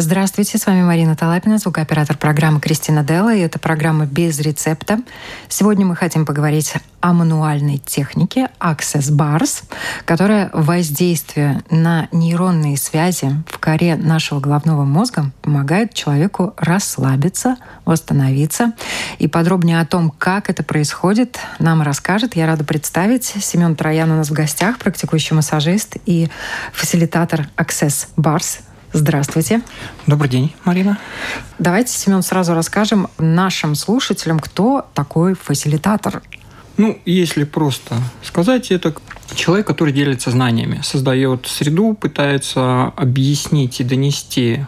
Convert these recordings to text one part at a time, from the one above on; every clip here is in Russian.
Здравствуйте, с вами Марина Талапина, звукооператор программы Кристина Делла, и это программа «Без рецепта». Сегодня мы хотим поговорить о мануальной технике Access Bars, которая воздействие на нейронные связи в коре нашего головного мозга помогает человеку расслабиться, восстановиться. И подробнее о том, как это происходит, нам расскажет, я рада представить, Семен Троян у нас в гостях, практикующий массажист и фасилитатор Access Bars. Здравствуйте. Добрый день, Марина. Давайте, Семен, сразу расскажем нашим слушателям, кто такой фасилитатор. Ну, если просто сказать, это человек, который делится знаниями, создает среду, пытается объяснить и донести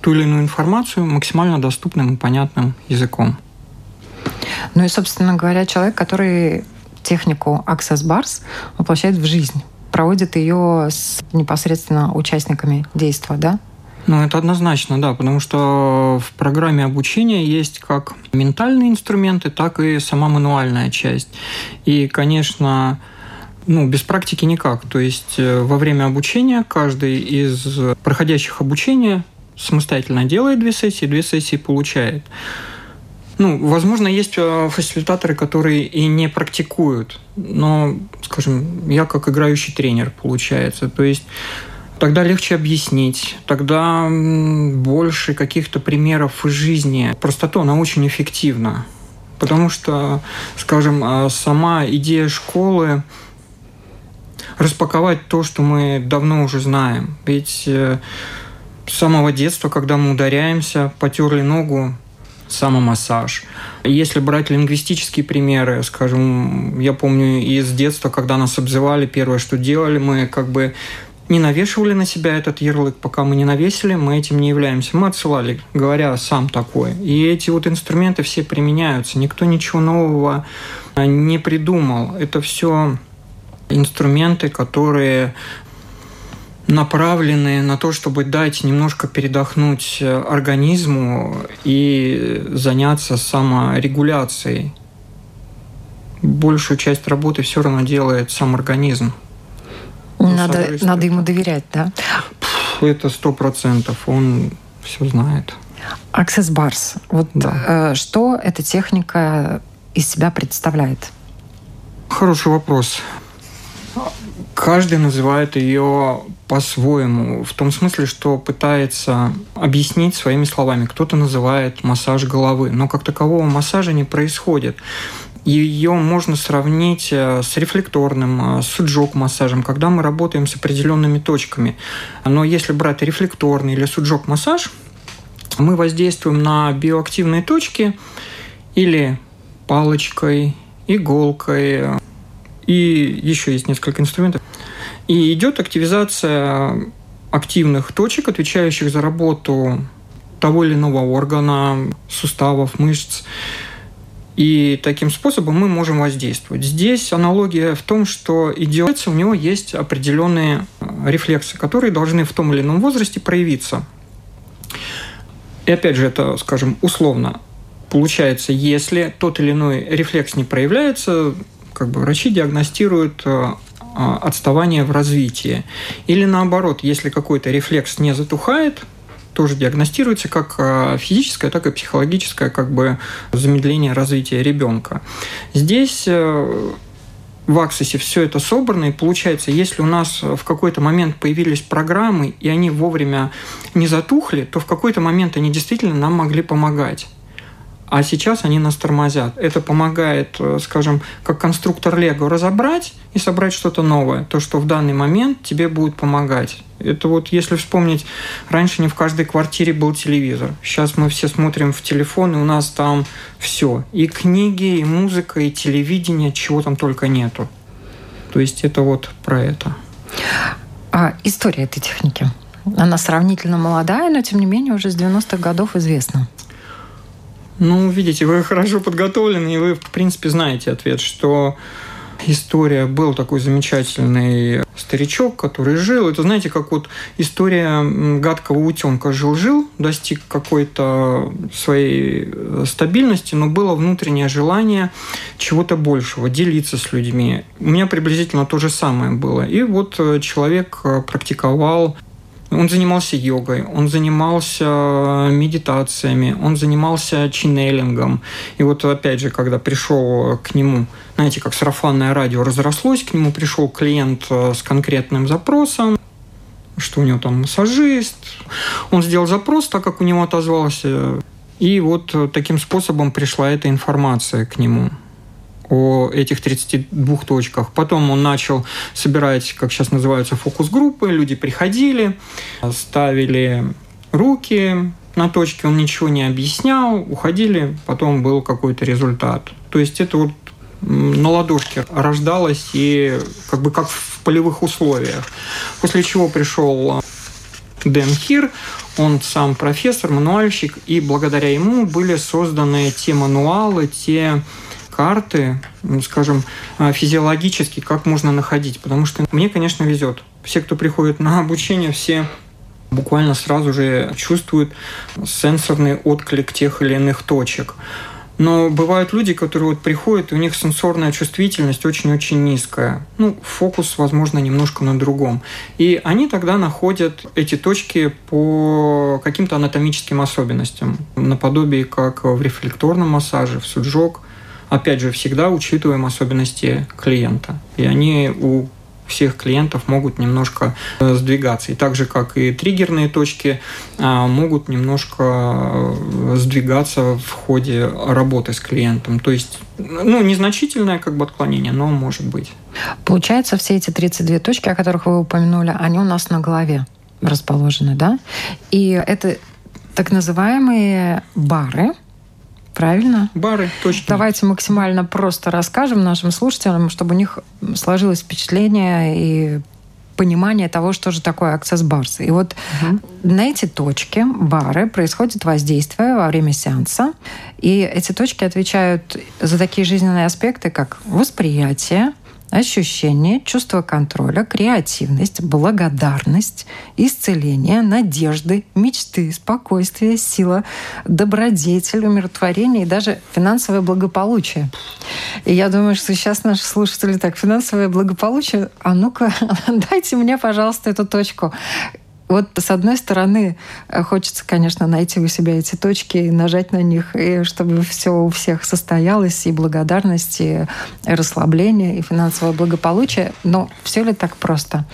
ту или иную информацию максимально доступным и понятным языком. Ну и, собственно говоря, человек, который технику Access Bars воплощает в жизнь проводит ее с непосредственно участниками действия, да? Ну, это однозначно, да, потому что в программе обучения есть как ментальные инструменты, так и сама мануальная часть. И, конечно, ну, без практики никак. То есть э, во время обучения каждый из проходящих обучение самостоятельно делает две сессии, две сессии получает. Ну, возможно, есть э, фасилитаторы, которые и не практикуют, но, скажем, я как играющий тренер, получается. То есть тогда легче объяснить, тогда больше каких-то примеров из жизни. Простота, она очень эффективна. Потому что, скажем, э, сама идея школы распаковать то, что мы давно уже знаем. Ведь э, с самого детства, когда мы ударяемся, потерли ногу, самомассаж. Если брать лингвистические примеры, скажем, я помню из детства, когда нас обзывали, первое, что делали, мы как бы не навешивали на себя этот ярлык, пока мы не навесили, мы этим не являемся. Мы отсылали, говоря сам такой. И эти вот инструменты все применяются. Никто ничего нового не придумал. Это все инструменты, которые направлены на то, чтобы дать немножко передохнуть э, организму и заняться саморегуляцией. Большую часть работы все равно делает сам организм. Надо, надо ему доверять, да? Это сто процентов. Он все знает. Access Bars. Вот да. э, что эта техника из себя представляет? Хороший вопрос. Каждый называет ее по-своему, в том смысле, что пытается объяснить своими словами. Кто-то называет массаж головы, но как такового массажа не происходит. Ее можно сравнить э, с рефлекторным, э, с суджок-массажем, когда мы работаем с определенными точками. Но если брать рефлекторный или суджок-массаж, мы воздействуем на биоактивные точки или палочкой, иголкой, и еще есть несколько инструментов. И идет активизация активных точек, отвечающих за работу того или иного органа, суставов, мышц. И таким способом мы можем воздействовать. Здесь аналогия в том, что идиотец, у него есть определенные рефлексы, которые должны в том или ином возрасте проявиться. И опять же, это, скажем, условно. Получается, если тот или иной рефлекс не проявляется, как бы врачи диагностируют э, а, отставание в развитии. Или наоборот, если какой-то рефлекс не затухает, тоже диагностируется как а, физическое, так и психологическое как бы замедление развития ребенка. Здесь э, в Аксосе все это собрано, и получается, если у нас в какой-то момент появились программы, и они вовремя не затухли, то в какой-то момент они действительно нам могли помогать а сейчас они нас тормозят. Это помогает, э, скажем, как конструктор Лего разобрать и собрать что-то новое, то, что в данный момент тебе будет помогать. Это вот если вспомнить, раньше не в каждой квартире был телевизор. Сейчас мы все смотрим в телефон, и у нас там все. И книги, и музыка, и телевидение, чего там только нету. То есть это вот про это. А история этой техники? Она сравнительно молодая, но тем не менее уже с 90-х годов известна. Ну, видите, вы хорошо подготовлены, и вы, в принципе, знаете ответ, что история. Был такой замечательный старичок, который жил. Это, знаете, как вот история гадкого утенка. Жил-жил, достиг какой-то своей э, стабильности, но было внутреннее желание чего-то большего, делиться с людьми. У меня приблизительно то же самое было. И вот э, человек э, практиковал он занимался йогой, он занимался медитациями, он занимался ченнелингом. И вот опять же, когда пришел к нему, знаете, как сарафанное радио разрослось, к нему пришел клиент э, с конкретным запросом, что у него там массажист. Он сделал запрос, так как у него отозвался. И вот таким способом пришла эта информация к нему о этих 32 точках. Потом он начал собирать, как сейчас называются, фокус-группы. Люди приходили, ставили руки на точке, он ничего не объяснял, уходили, потом был какой-то результат. То есть это вот на ладошке рождалось и как бы как в полевых условиях. После чего пришел Дэн Хир, он сам профессор, мануальщик, и благодаря ему были созданы те мануалы, те карты, скажем, а, физиологически, как можно находить. Потому что мне, конечно, везет. Все, кто приходит на обучение, все буквально сразу же чувствуют сенсорный отклик тех или иных точек. Но бывают люди, которые вот приходят, и у них сенсорная чувствительность очень-очень низкая. Ну, фокус, возможно, немножко на другом. И они тогда находят эти точки по каким-то анатомическим особенностям, наподобие как в рефлекторном массаже, в суджок, опять же, всегда учитываем особенности клиента. И они у всех клиентов могут немножко э, сдвигаться. И так же, как и триггерные точки, а, могут немножко э, сдвигаться в ходе работы с клиентом. То есть, ну, незначительное как бы отклонение, но может быть. Получается, все эти 32 точки, о которых вы упомянули, они у нас на голове расположены, да? И это так называемые бары – Правильно? Бары, точно. Давайте максимально просто расскажем нашим слушателям, чтобы у них сложилось впечатление и понимание того, что же такое access bars. И вот угу. на эти точки, бары, происходит воздействие во время сеанса. И эти точки отвечают за такие жизненные аспекты, как восприятие, ощущение, чувство контроля, креативность, благодарность, исцеление, надежды, мечты, спокойствие, сила, добродетель, умиротворение и даже финансовое благополучие. И я думаю, что сейчас наши слушатели так, финансовое благополучие, а ну-ка, дайте мне, пожалуйста, эту точку. Вот с одной стороны, э, хочется, конечно, найти у себя эти точки и нажать на них, и чтобы все у всех состоялось, и благодарность, и расслабление, и финансовое благополучие. Но все ли так просто?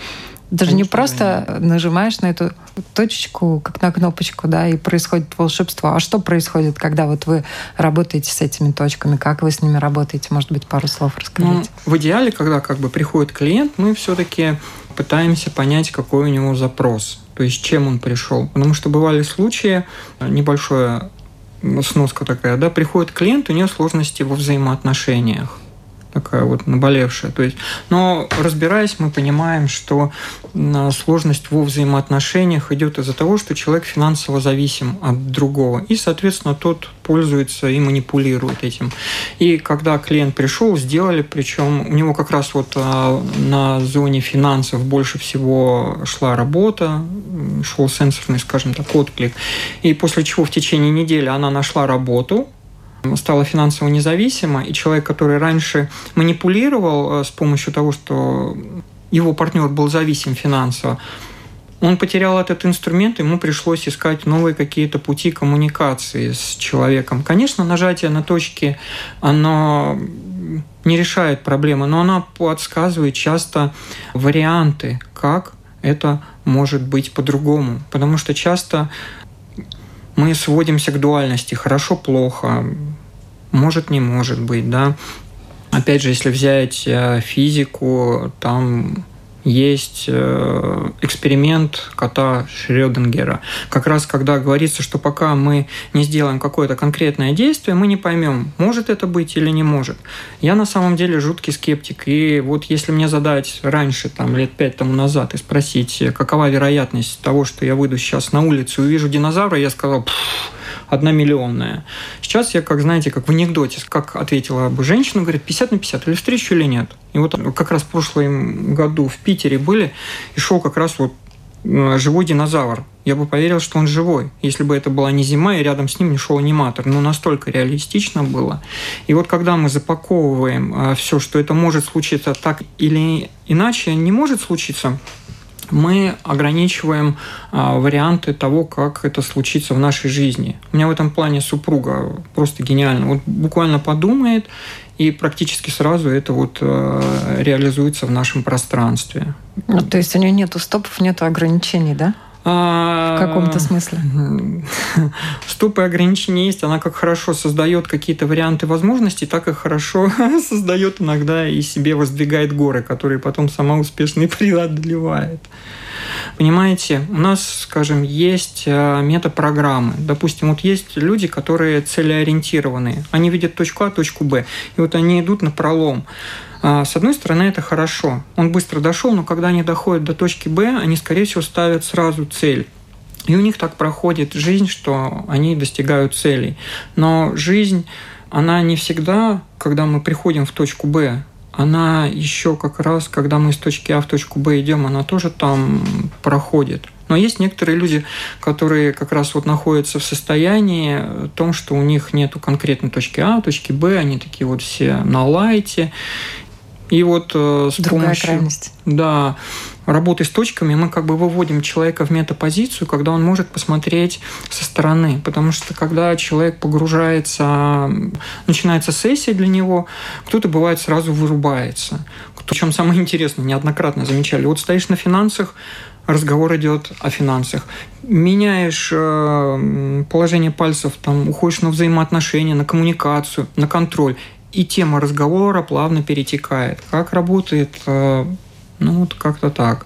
Даже не просто нажимаешь на эту точечку, как на кнопочку, да, и происходит волшебство. А что происходит, когда вот вы работаете с этими точками? Как вы с ними работаете? Может быть, пару слов расскажите. Ну, в идеале, когда как бы приходит клиент, мы все-таки пытаемся понять, какой у него запрос. То есть чем он пришел. Потому что бывали случаи, небольшая сноска такая, да, приходит клиент, у него сложности во взаимоотношениях такая вот наболевшая. То есть, но разбираясь, мы понимаем, что сложность во взаимоотношениях идет из-за того, что человек финансово зависим от другого. И, соответственно, тот пользуется и манипулирует этим. И когда клиент пришел, сделали, причем у него как раз вот а, на зоне финансов больше всего шла работа, шел сенсорный, скажем так, отклик. И после чего в течение недели она нашла работу, стала финансово независима, и человек, который раньше манипулировал э, с помощью того, что его партнер был зависим финансово, он потерял этот инструмент, ему пришлось искать новые какие-то пути коммуникации с человеком. Конечно, нажатие на точки, оно не решает проблемы, но оно подсказывает часто варианты, как это может быть по-другому. Потому что часто мы сводимся к дуальности хорошо-плохо, может, не может быть, да. Опять же, если взять э, физику, там есть э, эксперимент кота Шрёдингера. Как раз когда говорится, что пока мы не сделаем какое-то конкретное действие, мы не поймем, может это быть или не может. Я на самом деле жуткий скептик. И вот если мне задать раньше, там, лет пять тому назад, и спросить, какова вероятность того, что я выйду сейчас на улицу и увижу динозавра, я сказал, одна миллионная. Сейчас я, как знаете, как в анекдоте, как ответила бы женщина, говорит, 50 на 50, или встречу, или нет. И вот как раз в прошлом году в Питере были, и шел как раз вот Э, живой динозавр. Я бы поверил, что он живой, если бы это была не зима, и рядом с ним не шел аниматор. Но настолько реалистично было. И вот когда мы запаковываем э, все, что это может случиться так или иначе, не может случиться, мы ограничиваем а, варианты того, как это случится в нашей жизни. У меня в этом плане супруга просто гениально. Вот буквально подумает, и практически сразу это вот э, реализуется в нашем пространстве. Ну, то есть у нее нету стопов, нету ограничений, да? А, в каком-то смысле. Стопы и ограничения есть. Она как хорошо создает какие-то варианты возможностей, так и хорошо создает иногда и себе воздвигает горы, которые потом сама успешно и преодолевает. Понимаете, у нас, скажем, есть э, метапрограммы. Допустим, вот есть люди, которые целеориентированные. Они видят точку А, точку Б. И вот они идут на пролом. А, с одной стороны, это хорошо. Он быстро дошел, но когда они доходят до точки Б, они, скорее всего, ставят сразу цель. И у них так проходит жизнь, что они достигают целей. Но жизнь, она не всегда, когда мы приходим в точку Б, она еще как раз, когда мы из точки А в точку Б идем, она тоже там проходит. Но есть некоторые люди, которые как раз вот находятся в состоянии том, что у них нету конкретной точки А, точки Б, они такие вот все на лайте. И вот э, с Другая помощью... Крайность. Да, работы с точками мы как бы выводим человека в метапозицию, когда он может посмотреть со стороны. Потому что когда человек погружается, начинается сессия для него, кто-то бывает сразу вырубается. Причем самое интересное, неоднократно замечали, вот стоишь на финансах, разговор идет о финансах. Меняешь э, положение пальцев, там, уходишь на взаимоотношения, на коммуникацию, на контроль. И тема разговора плавно перетекает. Как работает э, ну, вот как-то так.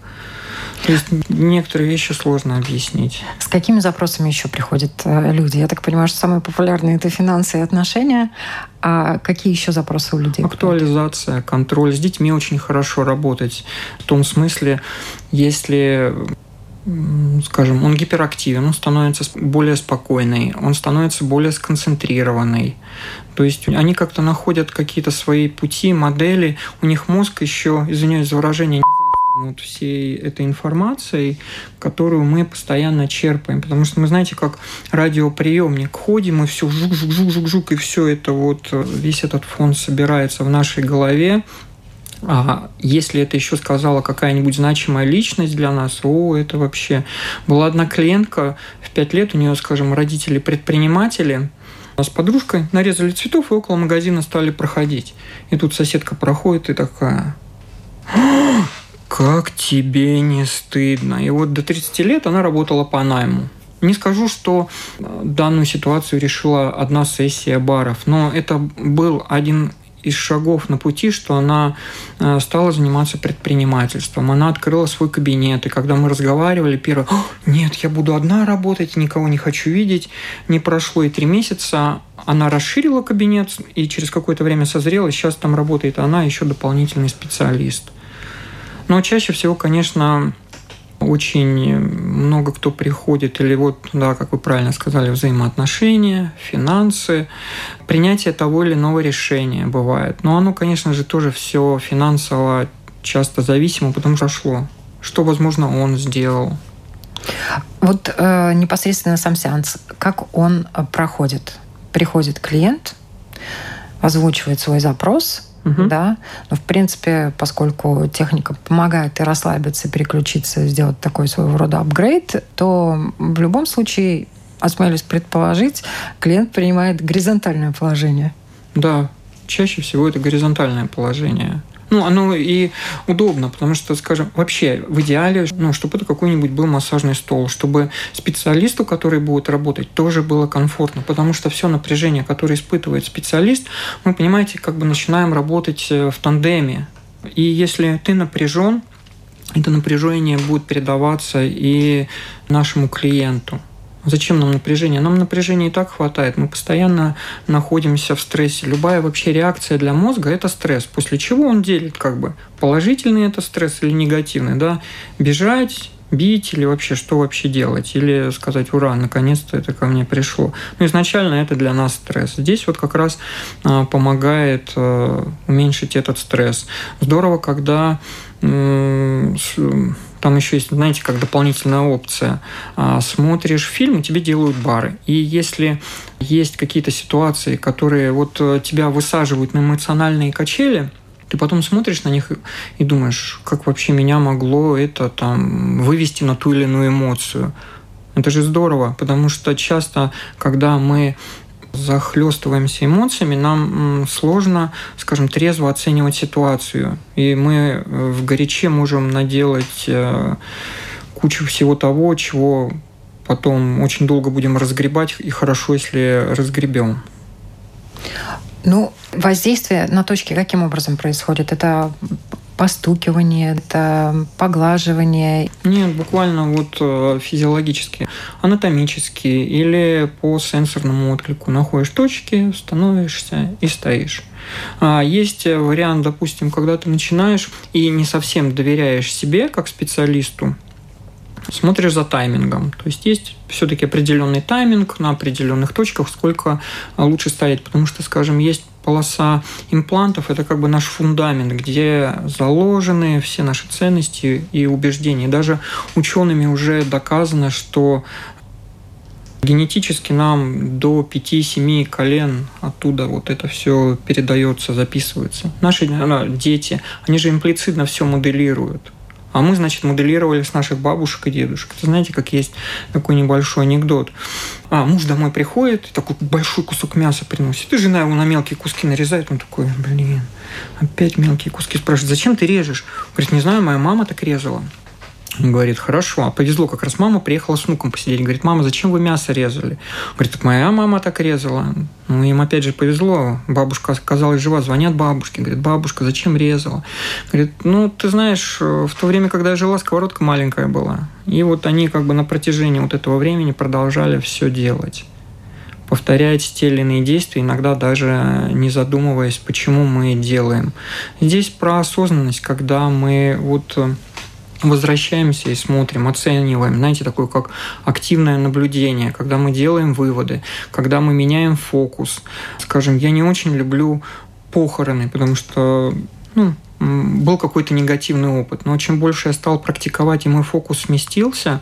То есть некоторые вещи сложно объяснить. С какими запросами еще приходят э, люди? Я так понимаю, что самые популярные это финансы и отношения. А какие еще запросы у людей? Актуализация, контроль. С детьми очень хорошо работать. В том смысле, если скажем, он гиперактивен, он становится более спокойный, он становится более сконцентрированный. То есть они как-то находят какие-то свои пути, модели, у них мозг еще, извиняюсь за выражение, вот всей этой информацией, которую мы постоянно черпаем. Потому что мы, знаете, как радиоприемник ходим, и все жук-жук-жук-жук, и все это вот, весь этот фон собирается в нашей голове, а если это еще сказала какая-нибудь значимая личность для нас, о, это вообще... Была одна клиентка, в пять лет у нее, скажем, родители предприниматели, с подружкой нарезали цветов и около магазина стали проходить. И тут соседка проходит и такая, как тебе не стыдно. И вот до 30 лет она работала по найму. Не скажу, что э, данную ситуацию решила одна сессия баров, но это был один из шагов на пути, что она э, стала заниматься предпринимательством. Она открыла свой кабинет, и когда мы разговаривали, первое, нет, я буду одна работать, никого не хочу видеть. Не прошло и три месяца, она расширила кабинет, и через какое-то время созрела, сейчас там работает она, еще дополнительный специалист. Но чаще всего, конечно, очень много кто приходит, или вот, да, как вы правильно сказали, взаимоотношения, финансы, принятие того или иного решения бывает. Но оно, конечно же, тоже все финансово часто зависимо, потому что шло. Что, возможно, он сделал. Вот э, непосредственно сам сеанс, как он э, проходит? Приходит клиент, озвучивает свой запрос – угу. да. Но, в принципе, поскольку техника помогает и расслабиться, и переключиться, сделать такой своего рода апгрейд, то в любом случае, осмелюсь предположить, клиент принимает горизонтальное положение. Да, чаще всего это горизонтальное положение. Ну, оно и удобно, потому что, скажем, вообще в идеале, ну, чтобы это какой-нибудь был массажный стол, чтобы специалисту, который будет работать, тоже было комфортно, потому что все напряжение, которое испытывает специалист, мы, понимаете, как бы начинаем работать э, в тандеме. И если ты напряжен, это напряжение будет передаваться и нашему клиенту. Зачем нам напряжение? Нам напряжения и так хватает. Мы постоянно находимся в стрессе. Любая вообще реакция для мозга – это стресс. После чего он делит как бы положительный это стресс или негативный. Да? Бежать, бить или вообще что вообще делать? Или сказать, ура, наконец-то это ко мне пришло. Ну, изначально это для нас стресс. Здесь вот как раз а, помогает а, уменьшить этот стресс. Здорово, когда там еще есть, знаете, как дополнительная опция. А, смотришь фильм, и тебе делают бары. И если есть какие-то ситуации, которые вот э, тебя высаживают на эмоциональные качели, ты потом смотришь на них и думаешь, как вообще меня могло это там вывести на ту или иную эмоцию. Это же здорово, потому что часто, когда мы захлестываемся эмоциями, нам сложно, скажем, трезво оценивать ситуацию. И мы э, в горяче можем наделать э, кучу всего того, чего потом очень долго будем разгребать, и хорошо, если разгребем. Ну, воздействие на точки каким образом происходит? Это постукивание, это поглаживание? Нет, буквально вот э, физиологически, анатомически или по сенсорному отклику. Находишь точки, становишься и стоишь. А есть вариант, допустим, когда ты начинаешь и не совсем доверяешь себе как специалисту, смотришь за таймингом. То есть есть все-таки определенный тайминг на определенных точках, сколько лучше стоять. Потому что, скажем, есть полоса имплантов – это как бы наш фундамент, где заложены все наши ценности и убеждения. Даже учеными уже доказано, что Генетически нам до 5-7 колен оттуда вот это все передается, записывается. Наши дети, они же имплицитно все моделируют. А мы, значит, моделировали с наших бабушек и дедушек. Это знаете, как есть такой небольшой анекдот. А, муж домой приходит, такой большой кусок мяса приносит, и жена его на мелкие куски нарезает. Он такой, блин, опять мелкие куски. Спрашивает, зачем ты режешь? Говорит, не знаю, моя мама так резала. Говорит, хорошо. А повезло, как раз мама приехала с внуком посидеть. Говорит, мама, зачем вы мясо резали? Говорит, так моя мама так резала. Ну, им опять же повезло. Бабушка оказалась жива. Звонят бабушке. Говорит, бабушка, зачем резала? Говорит, ну, ты знаешь, в то время, когда я жила, сковородка маленькая была. И вот они как бы на протяжении вот этого времени продолжали все делать повторять те или иные действия, иногда даже не задумываясь, почему мы делаем. Здесь про осознанность, когда мы вот возвращаемся и смотрим, оцениваем, знаете, такое как активное наблюдение, когда мы делаем выводы, когда мы меняем фокус. Скажем, я не очень люблю похороны, потому что ну, был какой-то негативный опыт. Но чем больше я стал практиковать, и мой фокус сместился,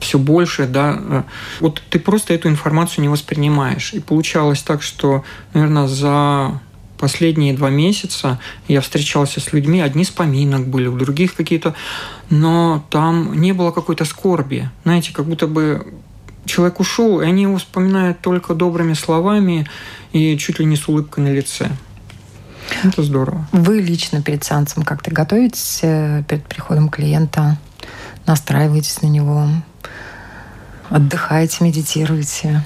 все больше, да, э, вот ты просто эту информацию не воспринимаешь. И получалось так, что, наверное, за последние два месяца я встречался с людьми, одни с поминок были, у других какие-то, но там не было какой-то скорби. Знаете, как будто бы человек ушел, и они его вспоминают только добрыми словами и чуть ли не с улыбкой на лице. Это здорово. Вы лично перед сеансом как-то готовитесь э, перед приходом клиента, настраиваетесь на него, отдыхаете, медитируете?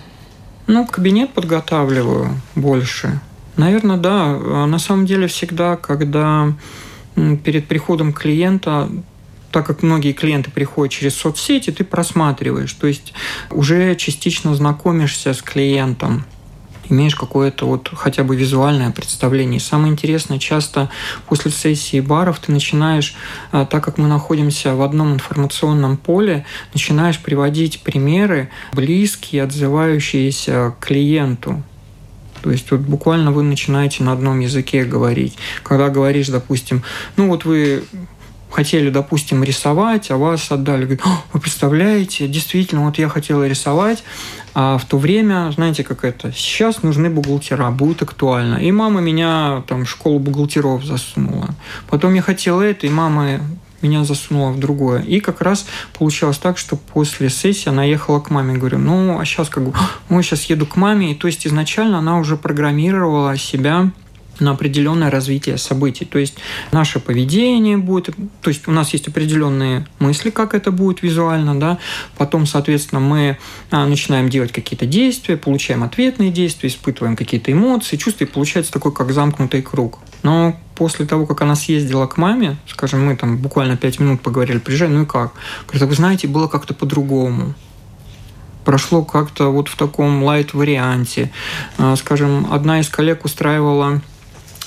Ну, кабинет подготавливаю больше. Наверное, да. А на самом деле всегда, когда перед приходом клиента так как многие клиенты приходят через соцсети, ты просматриваешь, то есть уже частично знакомишься с клиентом, имеешь какое-то вот хотя бы визуальное представление. И самое интересное, часто после сессии баров ты начинаешь, а, так как мы находимся в одном информационном поле, начинаешь приводить примеры, близкие, отзывающиеся к клиенту. То есть вот буквально вы начинаете на одном языке говорить. Когда говоришь, допустим, ну вот вы хотели, допустим, рисовать, а вас отдали. Вы представляете, действительно, вот я хотела рисовать, а в то время, знаете, как это, сейчас нужны бухгалтера, будет актуально. И мама меня там в школу бухгалтеров засунула. Потом я хотела это, и мама меня засунула в другое. И как раз получалось так, что после сессии она ехала к маме. Говорю, ну, а сейчас как бы, ой, сейчас еду к маме. И то есть изначально она уже программировала себя на определенное развитие событий. То есть наше поведение будет, то есть у нас есть определенные мысли, как это будет визуально, да, потом, соответственно, мы а, начинаем делать какие-то действия, получаем ответные действия, испытываем какие-то эмоции, чувства, и получается такой, как замкнутый круг. Но после того, как она съездила к маме, скажем, мы там буквально пять минут поговорили, приезжай, ну и как? Говорит, вы знаете, было как-то по-другому прошло как-то вот в таком лайт-варианте. А, скажем, одна из коллег устраивала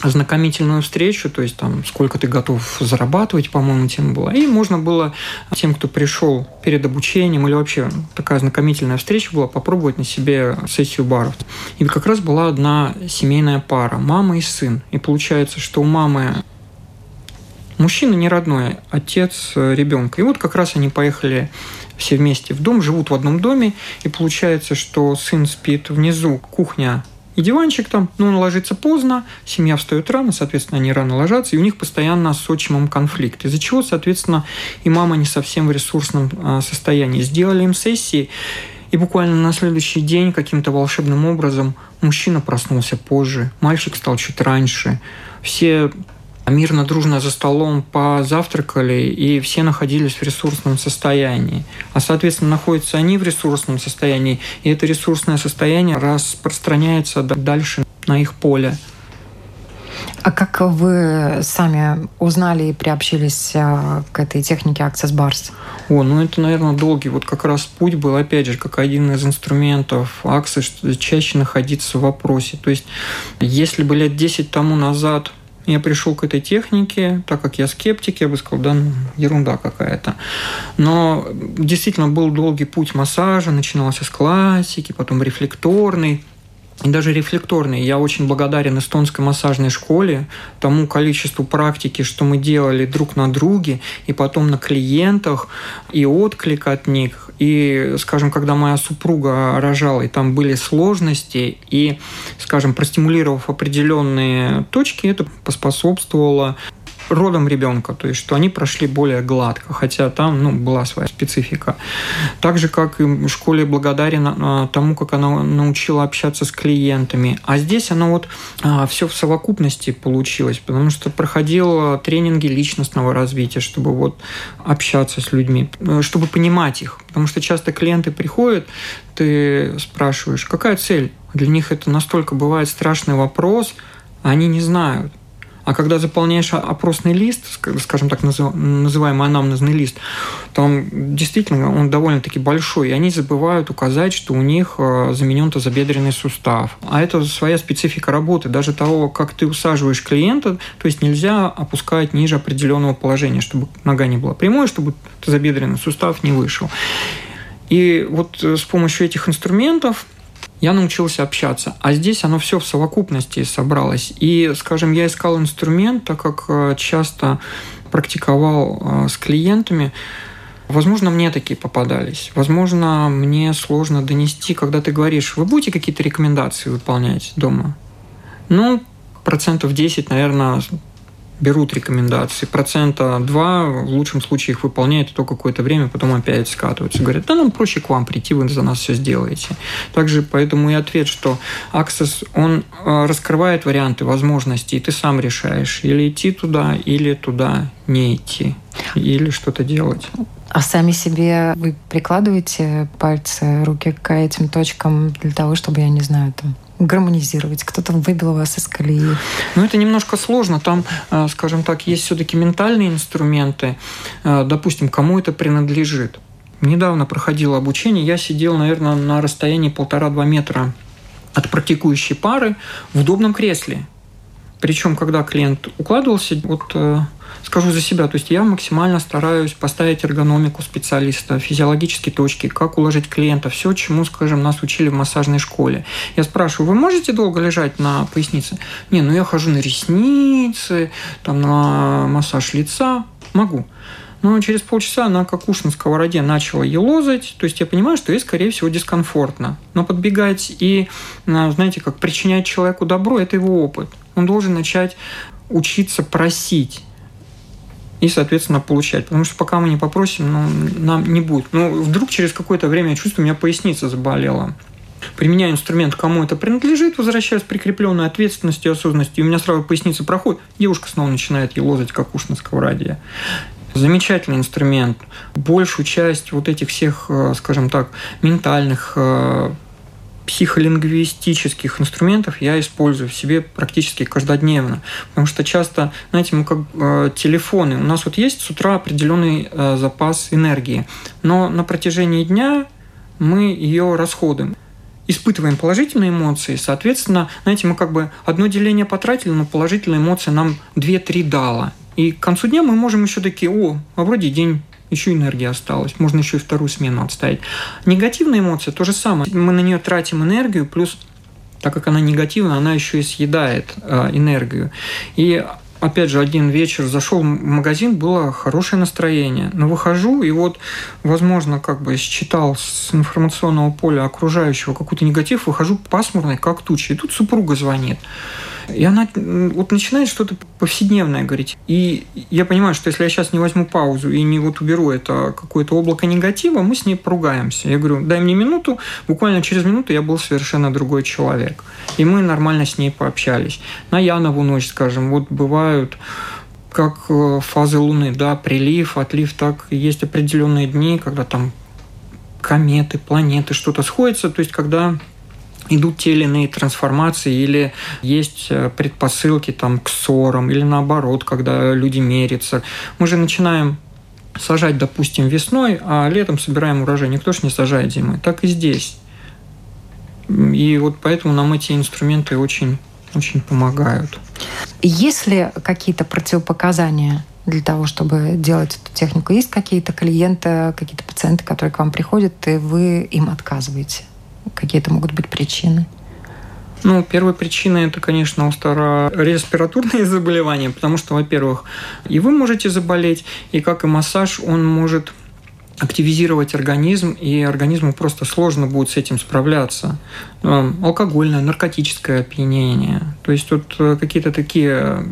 ознакомительную встречу, то есть там сколько ты готов зарабатывать, по-моему, тема была. И можно было тем, кто пришел перед обучением или вообще такая ознакомительная встреча была, попробовать на себе сессию баров. И как раз была одна семейная пара, мама и сын. И получается, что у мамы мужчина не родной, отец ребенка. И вот как раз они поехали все вместе в дом, живут в одном доме, и получается, что сын спит внизу, кухня и диванчик там, но он ложится поздно, семья встает рано, соответственно, они рано ложатся, и у них постоянно с отчимом конфликт, из-за чего, соответственно, и мама не совсем в ресурсном а, состоянии. Сделали им сессии, и буквально на следующий день каким-то волшебным образом мужчина проснулся позже, мальчик стал чуть раньше. Все мирно, дружно за столом позавтракали, и все находились в ресурсном состоянии. А, соответственно, находятся они в ресурсном состоянии, и это ресурсное состояние распространяется дальше на их поле. А как вы сами узнали и приобщились а, к этой технике Access Bars? О, ну это, наверное, долгий вот как раз путь был, опять же, как один из инструментов Access, чаще находиться в вопросе. То есть, если бы лет 10 тому назад я пришел к этой технике, так как я скептик, я бы сказал, да, ну, ерунда какая-то. Но действительно был долгий путь массажа, начинался с классики, потом рефлекторный, и даже рефлекторный. Я очень благодарен эстонской массажной школе, тому количеству практики, что мы делали друг на друге, и потом на клиентах, и отклик от них. И, скажем, когда моя супруга рожала, и там были сложности, и, скажем, простимулировав определенные точки, это поспособствовало родом ребенка, то есть что они прошли более гладко, хотя там ну, была своя специфика. Так же, как и в школе благодарен а, тому, как она научила общаться с клиентами. А здесь оно вот а, все в совокупности получилось, потому что проходил тренинги личностного развития, чтобы вот общаться с людьми, э, чтобы понимать их. Потому что часто клиенты приходят, ты спрашиваешь, какая цель? Для них это настолько бывает страшный вопрос, они не знают. А когда заполняешь опросный лист, скажем так, называемый анамнезный лист, там действительно он довольно-таки большой, и они забывают указать, что у них э, заменен тазобедренный сустав. А это своя специфика работы, даже того, как ты усаживаешь клиента, то есть нельзя опускать ниже определенного положения, чтобы нога не была прямой, чтобы тазобедренный сустав не вышел. И вот э, с помощью этих инструментов я научился общаться. А здесь оно все в совокупности собралось. И, скажем, я искал инструмент, так как э, часто практиковал э, с клиентами. Возможно, мне такие попадались. Возможно, мне сложно донести, когда ты говоришь, вы будете какие-то рекомендации выполнять дома? Ну, процентов 10, наверное, берут рекомендации. Процента 2 в лучшем случае их выполняют, и то какое-то время потом опять скатываются. Говорят, да нам проще к вам прийти, вы за нас все сделаете. Также поэтому и ответ, что Access, он э, раскрывает варианты, возможности, и ты сам решаешь, или идти туда, или туда не идти, или что-то делать. А сами себе вы прикладываете пальцы, руки к этим точкам для того, чтобы, я не знаю, там гармонизировать? Кто-то выбил вас из колеи? Ну, это немножко сложно. Там, э, скажем так, есть все-таки ментальные инструменты. Э, допустим, кому это принадлежит. Недавно проходило обучение. Я сидел, наверное, на расстоянии полтора-два метра от практикующей пары в удобном кресле. Причем, когда клиент укладывался, вот э, скажу за себя, то есть я максимально стараюсь поставить эргономику специалиста, физиологические точки, как уложить клиента, все, чему, скажем, нас учили в массажной школе. Я спрашиваю, вы можете долго лежать на пояснице? Не, ну я хожу на ресницы, там на массаж лица. Могу. Но через полчаса она, как уж на сковороде, начала елозать. То есть я понимаю, что ей, скорее всего, дискомфортно. Но подбегать и, знаете, как причинять человеку добро – это его опыт. Он должен начать учиться просить и, соответственно, получать. Потому что пока мы не попросим, ну, нам не будет. Ну, вдруг через какое-то время я чувствую, у меня поясница заболела. Применяю инструмент, кому это принадлежит, возвращаюсь с прикрепленной ответственностью и осознанностью, и у меня сразу поясница проходит, девушка снова начинает елозать, как уж на сковороде. Замечательный инструмент. Большую часть вот этих всех, э, скажем так, ментальных э, психолингвистических инструментов я использую в себе практически каждодневно. Потому что часто, знаете, мы как э, телефоны, у нас вот есть с утра определенный э, запас энергии, но на протяжении дня мы ее расходуем. испытываем положительные эмоции, соответственно, знаете, мы как бы одно деление потратили, но положительные эмоции нам 2-3 дало. И к концу дня мы можем еще такие, о, а вроде день еще энергия осталась, можно еще и вторую смену отставить. Негативная эмоция то же самое. Мы на нее тратим энергию, плюс так как она негативная, она еще и съедает э, энергию. И опять же, один вечер зашел в магазин, было хорошее настроение. Но выхожу, и вот, возможно, как бы считал с информационного поля окружающего какой-то негатив, выхожу пасмурный, как туча. И тут супруга звонит. И она вот начинает что-то повседневное говорить. И я понимаю, что если я сейчас не возьму паузу и не вот уберу это какое-то облако негатива, мы с ней поругаемся. Я говорю, дай мне минуту, буквально через минуту я был совершенно другой человек. И мы нормально с ней пообщались. На Янову ночь, скажем, вот бывают как э, фазы Луны, да, прилив, отлив, так есть определенные дни, когда там кометы, планеты, что-то сходится, то есть когда идут те или иные трансформации, или есть э, предпосылки там, к ссорам, или наоборот, когда люди мерятся. Мы же начинаем сажать, допустим, весной, а летом собираем урожай. Никто же не сажает зимой. Так и здесь. И вот поэтому нам эти инструменты очень, очень помогают. Есть ли какие-то противопоказания для того, чтобы делать эту технику? Есть какие-то клиенты, какие-то пациенты, которые к вам приходят, и вы им отказываете? Какие-то могут быть причины? Ну, первая причина это, конечно, устарореспираторные заболевания, потому что, во-первых, и вы можете заболеть, и как и массаж, он может активизировать организм, и организму просто сложно будет с этим справляться. Алкогольное, наркотическое опьянение. То есть вот э, какие-то такие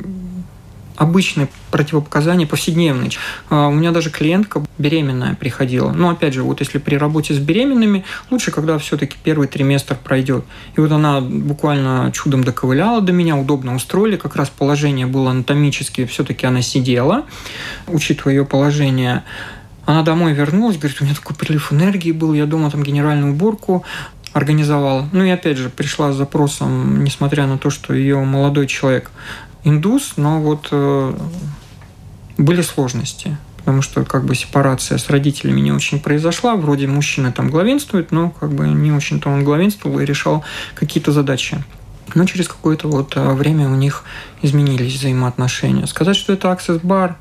обычные противопоказания повседневные. А, у меня даже клиентка беременная приходила. Но опять же, вот если при работе с беременными, лучше, когда все-таки первый триместр пройдет. И вот она буквально чудом доковыляла до меня, удобно устроили, как раз положение было анатомически, все-таки она сидела, учитывая ее положение. Она домой вернулась, говорит, у меня такой прилив энергии был, я дома там генеральную уборку организовала. Ну и опять же пришла с запросом, несмотря на то, что ее молодой человек индус, но вот э, были сложности потому что как бы сепарация с родителями не очень произошла. Вроде мужчина там главенствует, но как бы не очень-то он главенствовал и решал какие-то задачи. Но через какое-то вот э, время у них изменились взаимоотношения. Сказать, что это Bar,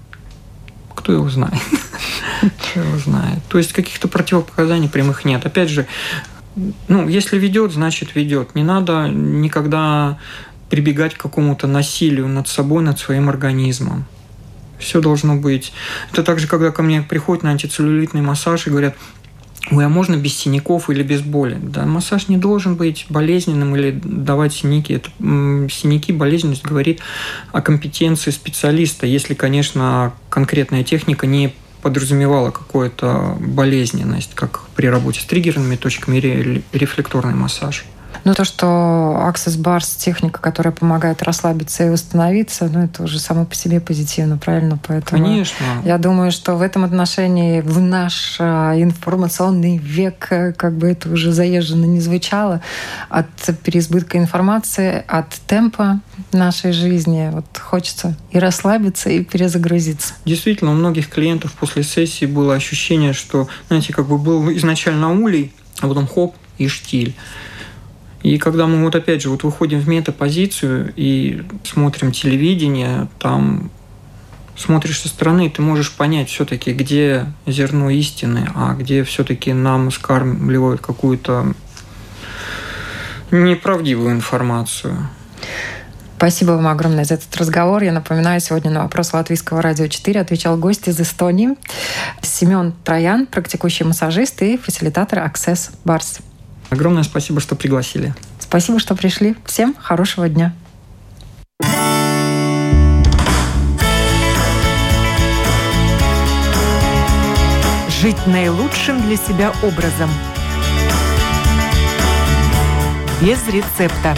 кто его знает? Кто его знает? То есть каких-то противопоказаний прямых нет. Опять же, ну, если ведет, значит ведет. Не надо никогда прибегать к какому-то насилию над собой, над своим организмом. Все должно быть. Это также, когда ко мне приходят на антицеллюлитный массаж и говорят, Ой, а можно без синяков или без боли? Да, массаж не должен быть болезненным или давать синяки. Это, синяки, болезненность говорит о компетенции специалиста, если, конечно, конкретная техника не подразумевала какую-то болезненность, как при работе с триггерными точками или рефлекторный массаж. Но то, что Access Bars техника, которая помогает расслабиться и восстановиться, ну, это уже само по себе позитивно, правильно? Поэтому Конечно. Я думаю, что в этом отношении в наш а, информационный век, э, как бы это уже заезженно не звучало, от переизбытка информации, от темпа нашей жизни, вот хочется и расслабиться, и перезагрузиться. Действительно, у многих клиентов после сессии было ощущение, что, знаете, как бы был изначально улей, а потом хоп и штиль. И когда мы вот опять же вот выходим в метапозицию и смотрим телевидение, там смотришь со стороны, ты можешь понять все-таки, где зерно истины, а где все-таки нам скармливают какую-то неправдивую информацию. Спасибо вам огромное за этот разговор. Я напоминаю, сегодня на вопрос Латвийского радио 4 отвечал гость из Эстонии Семен Троян, практикующий массажист и фасилитатор Access Bars. Огромное спасибо, что пригласили. Спасибо, что пришли. Всем хорошего дня. Жить наилучшим для себя образом. Без рецепта.